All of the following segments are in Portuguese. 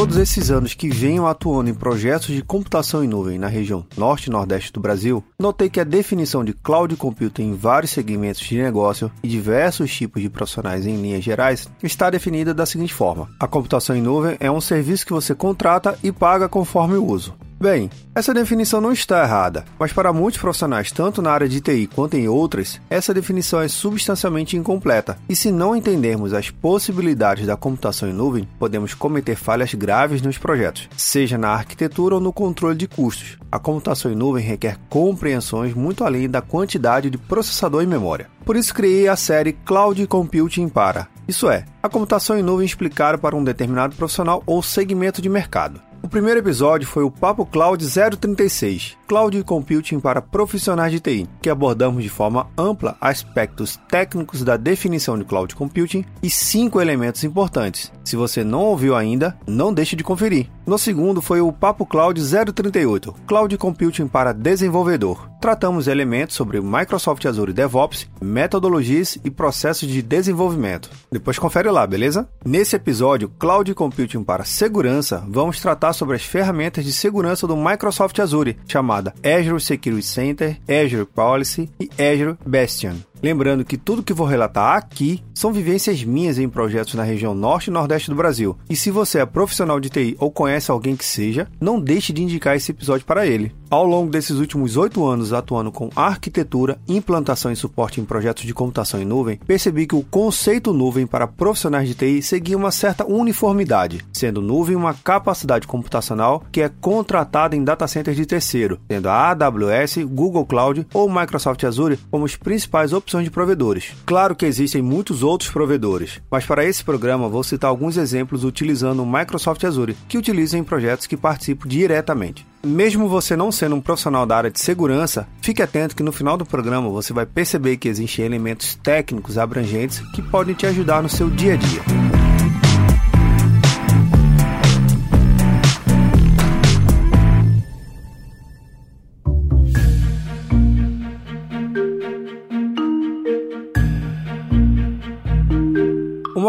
Todos esses anos que venho atuando em projetos de computação em nuvem na região norte e nordeste do Brasil, notei que a definição de cloud computing em vários segmentos de negócio e diversos tipos de profissionais em linhas gerais está definida da seguinte forma: a computação em nuvem é um serviço que você contrata e paga conforme o uso. Bem, essa definição não está errada, mas para muitos profissionais, tanto na área de TI quanto em outras, essa definição é substancialmente incompleta. E se não entendermos as possibilidades da computação em nuvem, podemos cometer falhas graves nos projetos, seja na arquitetura ou no controle de custos. A computação em nuvem requer compreensões muito além da quantidade de processador e memória. Por isso criei a série Cloud Computing para, isso é, a computação em nuvem explicada para um determinado profissional ou segmento de mercado. O primeiro episódio foi o Papo Cloud 036, Cloud Computing para profissionais de TI, que abordamos de forma ampla aspectos técnicos da definição de Cloud Computing e cinco elementos importantes. Se você não ouviu ainda, não deixe de conferir. No segundo foi o Papo Cloud 038, Cloud Computing para desenvolvedor. Tratamos elementos sobre Microsoft Azure DevOps, metodologias e processos de desenvolvimento. Depois confere lá, beleza? Nesse episódio, Cloud Computing para segurança, vamos tratar sobre as ferramentas de segurança do Microsoft Azure, chamada Azure Security Center, Azure Policy e Azure Bastion. Lembrando que tudo que vou relatar aqui são vivências minhas em projetos na região norte e nordeste do Brasil. E se você é profissional de TI ou conhece alguém que seja, não deixe de indicar esse episódio para ele. Ao longo desses últimos oito anos atuando com arquitetura, implantação e suporte em projetos de computação em nuvem, percebi que o conceito nuvem para profissionais de TI seguia uma certa uniformidade, sendo nuvem uma capacidade computacional que é contratada em data centers de terceiro, sendo a AWS, Google Cloud ou Microsoft Azure como os principais opções opções de provedores. Claro que existem muitos outros provedores, mas para esse programa vou citar alguns exemplos utilizando o Microsoft Azure, que utilizam em projetos que participo diretamente. Mesmo você não sendo um profissional da área de segurança, fique atento que no final do programa você vai perceber que existem elementos técnicos abrangentes que podem te ajudar no seu dia a dia.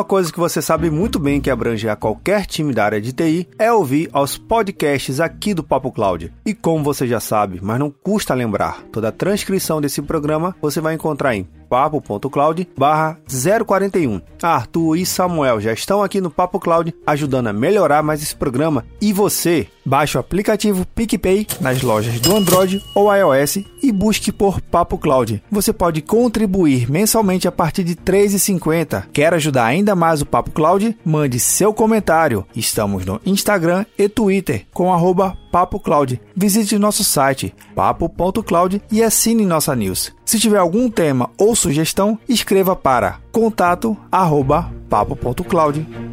Uma coisa que você sabe muito bem que abrange a qualquer time da área de TI é ouvir aos podcasts aqui do Papo Cloud. E como você já sabe, mas não custa lembrar, toda a transcrição desse programa você vai encontrar em papo.cloud barra 041. Arthur e Samuel já estão aqui no Papo Cloud ajudando a melhorar mais esse programa. E você, baixe o aplicativo PicPay nas lojas do Android ou iOS e busque por Papo Cloud. Você pode contribuir mensalmente a partir de R$ 3,50. Quer ajudar ainda mais o Papo Cloud? Mande seu comentário. Estamos no Instagram e Twitter com arroba Papo Cloud. Visite nosso site papo.cloud e assine nossa news. Se tiver algum tema ou sugestão, escreva para contato@papo.cloud.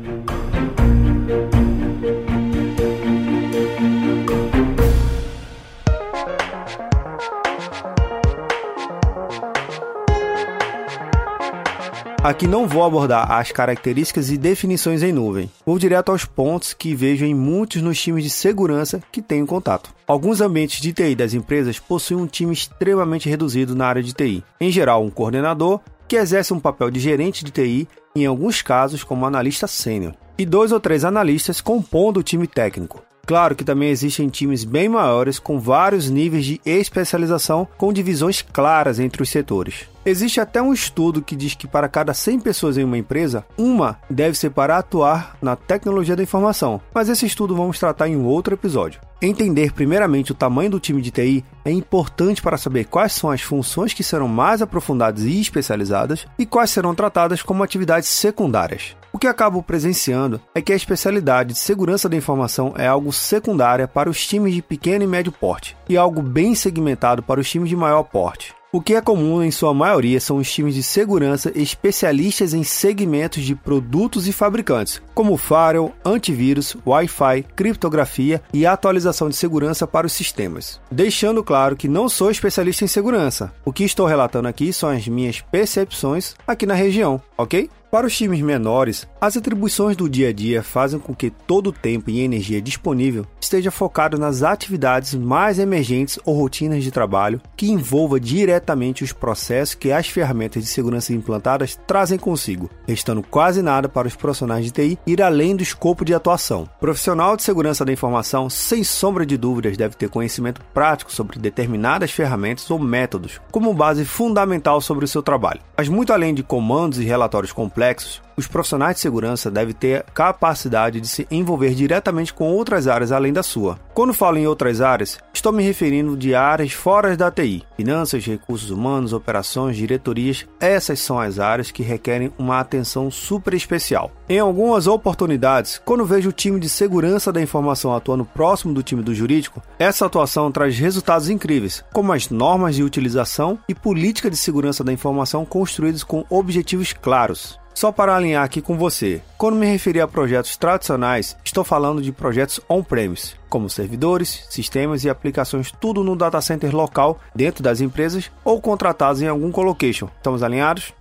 Aqui não vou abordar as características e definições em nuvem. Vou direto aos pontos que vejo em muitos nos times de segurança que tenho contato. Alguns ambientes de TI das empresas possuem um time extremamente reduzido na área de TI. Em geral, um coordenador que exerce um papel de gerente de TI, em alguns casos como analista sênior, e dois ou três analistas compondo o time técnico. Claro que também existem times bem maiores com vários níveis de especialização com divisões claras entre os setores. Existe até um estudo que diz que para cada 100 pessoas em uma empresa, uma deve ser para atuar na tecnologia da informação, mas esse estudo vamos tratar em um outro episódio. Entender primeiramente o tamanho do time de TI é importante para saber quais são as funções que serão mais aprofundadas e especializadas e quais serão tratadas como atividades secundárias. O que acabo presenciando é que a especialidade de segurança da informação é algo secundária para os times de pequeno e médio porte e algo bem segmentado para os times de maior porte. O que é comum em sua maioria são os times de segurança especialistas em segmentos de produtos e fabricantes, como firewall, antivírus, Wi-Fi, criptografia e atualização de segurança para os sistemas. Deixando claro que não sou especialista em segurança. O que estou relatando aqui são as minhas percepções aqui na região, ok? Para os times menores, as atribuições do dia a dia fazem com que todo o tempo e energia disponível esteja focado nas atividades mais emergentes ou rotinas de trabalho que envolva diretamente os processos que as ferramentas de segurança implantadas trazem consigo, restando quase nada para os profissionais de TI ir além do escopo de atuação. Profissional de segurança da informação, sem sombra de dúvidas, deve ter conhecimento prático sobre determinadas ferramentas ou métodos como base fundamental sobre o seu trabalho. Mas muito além de comandos e relatórios complexos, os profissionais de segurança devem ter capacidade de se envolver diretamente com outras áreas além da sua. Quando falo em outras áreas, estou me referindo de áreas fora da TI, finanças, recursos humanos, operações, diretorias. Essas são as áreas que requerem uma atenção super especial. Em algumas oportunidades, quando vejo o time de segurança da informação atuando próximo do time do jurídico, essa atuação traz resultados incríveis, como as normas de utilização e política de segurança da informação construídas com objetivos claros. Só para alinhar aqui com você, quando me referir a projetos tradicionais, estou falando de projetos on-premise, como servidores, sistemas e aplicações tudo no data center local dentro das empresas ou contratados em algum colocation. Estamos alinhados?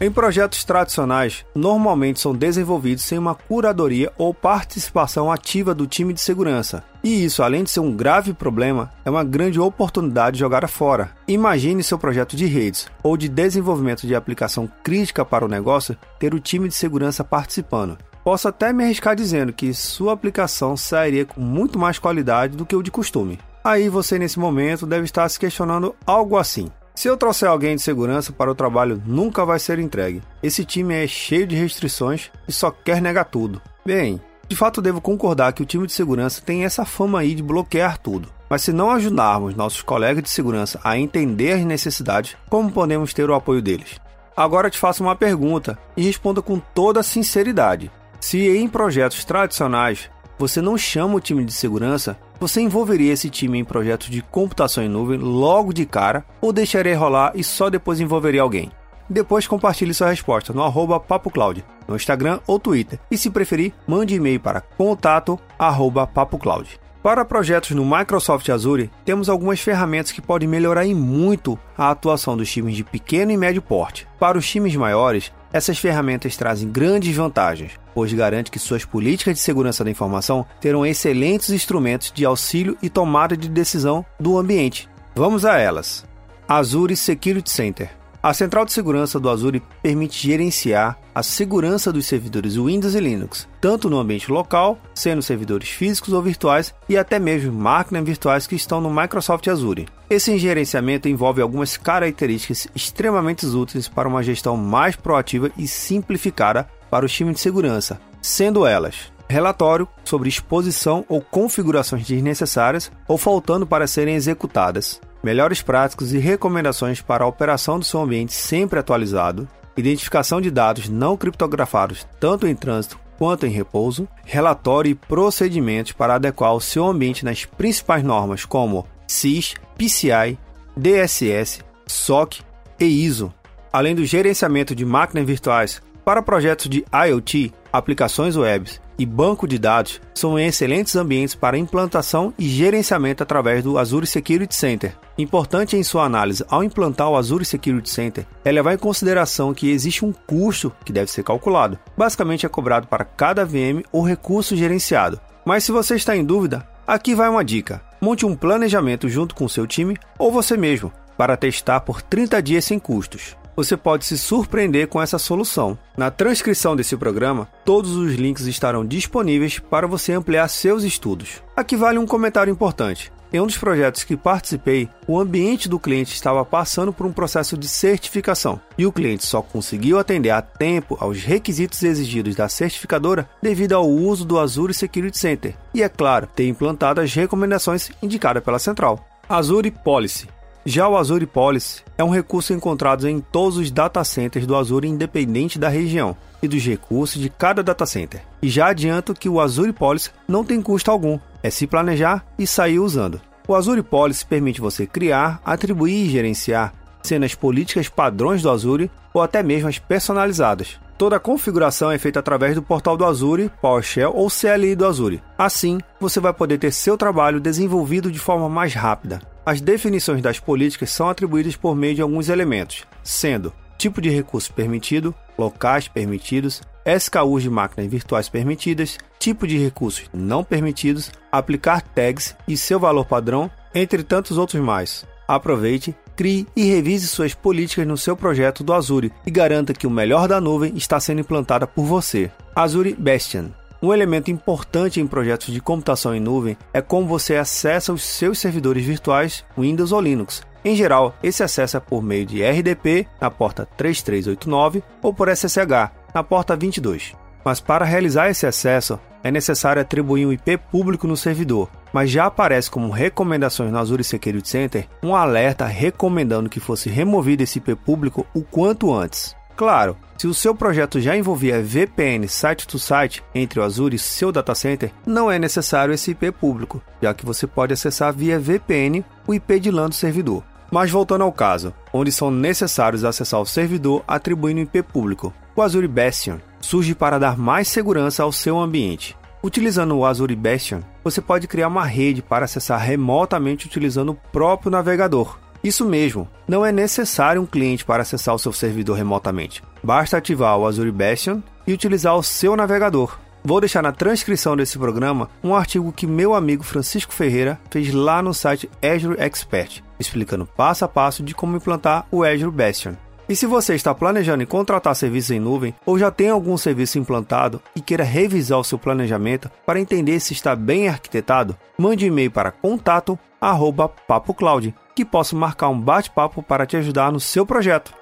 Em projetos tradicionais, normalmente são desenvolvidos sem uma curadoria ou participação ativa do time de segurança. E isso, além de ser um grave problema, é uma grande oportunidade jogada fora. Imagine seu projeto de redes ou de desenvolvimento de aplicação crítica para o negócio ter o time de segurança participando. Posso até me arriscar dizendo que sua aplicação sairia com muito mais qualidade do que o de costume. Aí você, nesse momento, deve estar se questionando algo assim. Se eu trouxer alguém de segurança para o trabalho, nunca vai ser entregue. Esse time é cheio de restrições e só quer negar tudo. Bem, de fato devo concordar que o time de segurança tem essa fama aí de bloquear tudo. Mas se não ajudarmos nossos colegas de segurança a entender as necessidades, como podemos ter o apoio deles? Agora te faço uma pergunta e responda com toda sinceridade. Se em projetos tradicionais você não chama o time de segurança, você envolveria esse time em projetos de computação em nuvem logo de cara ou deixaria rolar e só depois envolveria alguém? Depois compartilhe sua resposta no arroba PapoCloud, no Instagram ou Twitter. E se preferir, mande e-mail para contato arroba PapoCloud. Para projetos no Microsoft Azure, temos algumas ferramentas que podem melhorar em muito a atuação dos times de pequeno e médio porte. Para os times maiores, essas ferramentas trazem grandes vantagens, pois garante que suas políticas de segurança da informação terão excelentes instrumentos de auxílio e tomada de decisão do ambiente. Vamos a elas. Azure Security Center a central de segurança do Azure permite gerenciar a segurança dos servidores Windows e Linux, tanto no ambiente local, sendo servidores físicos ou virtuais, e até mesmo máquinas virtuais que estão no Microsoft Azure. Esse gerenciamento envolve algumas características extremamente úteis para uma gestão mais proativa e simplificada para o time de segurança, sendo elas relatório sobre exposição ou configurações desnecessárias ou faltando para serem executadas, melhores práticas e recomendações para a operação do seu ambiente sempre atualizado, identificação de dados não criptografados tanto em trânsito quanto em repouso, relatório e procedimentos para adequar o seu ambiente nas principais normas como CIS, PCI, DSS, SOC e ISO, além do gerenciamento de máquinas virtuais para projetos de IoT, aplicações webs e banco de dados são excelentes ambientes para implantação e gerenciamento através do Azure Security Center. Importante em sua análise ao implantar o Azure Security Center é levar em consideração que existe um custo que deve ser calculado. Basicamente é cobrado para cada VM ou recurso gerenciado. Mas se você está em dúvida, aqui vai uma dica. Monte um planejamento junto com seu time ou você mesmo para testar por 30 dias sem custos você pode se surpreender com essa solução. Na transcrição desse programa, todos os links estarão disponíveis para você ampliar seus estudos. Aqui vale um comentário importante. Em um dos projetos que participei, o ambiente do cliente estava passando por um processo de certificação e o cliente só conseguiu atender a tempo aos requisitos exigidos da certificadora devido ao uso do Azure Security Center e, é claro, ter implantado as recomendações indicadas pela central. Azure Policy já o Azure Policy é um recurso encontrado em todos os data centers do Azure independente da região e dos recursos de cada data center. E já adianto que o Azure Policy não tem custo algum, é se planejar e sair usando. O Azure Policy permite você criar, atribuir e gerenciar sendo as políticas padrões do Azure ou até mesmo as personalizadas. Toda a configuração é feita através do portal do Azure, PowerShell ou CLI do Azure. Assim, você vai poder ter seu trabalho desenvolvido de forma mais rápida. As definições das políticas são atribuídas por meio de alguns elementos, sendo tipo de recurso permitido, locais permitidos, SKUs de máquinas virtuais permitidas, tipo de recursos não permitidos, aplicar tags e seu valor padrão, entre tantos outros mais. Aproveite, crie e revise suas políticas no seu projeto do Azure e garanta que o melhor da nuvem está sendo implantada por você. Azure Bastion um elemento importante em projetos de computação em nuvem é como você acessa os seus servidores virtuais Windows ou Linux. Em geral, esse acesso é por meio de RDP na porta 3389 ou por SSH na porta 22. Mas para realizar esse acesso, é necessário atribuir um IP público no servidor, mas já aparece como recomendações no Azure Security Center um alerta recomendando que fosse removido esse IP público o quanto antes. Claro, se o seu projeto já envolvia VPN site-to-site entre o Azure e seu data center, não é necessário esse IP público, já que você pode acessar via VPN o IP de LAN do servidor. Mas voltando ao caso, onde são necessários acessar o servidor atribuindo IP público, o Azure Bastion surge para dar mais segurança ao seu ambiente. Utilizando o Azure Bastion, você pode criar uma rede para acessar remotamente utilizando o próprio navegador. Isso mesmo, não é necessário um cliente para acessar o seu servidor remotamente. Basta ativar o Azure Bastion e utilizar o seu navegador. Vou deixar na transcrição desse programa um artigo que meu amigo Francisco Ferreira fez lá no site Azure Expert, explicando passo a passo de como implantar o Azure Bastion. E se você está planejando em contratar serviços em nuvem ou já tem algum serviço implantado e queira revisar o seu planejamento para entender se está bem arquitetado, mande um e-mail para contato@papocloud que posso marcar um bate-papo para te ajudar no seu projeto.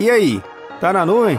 E aí, tá na nuvem?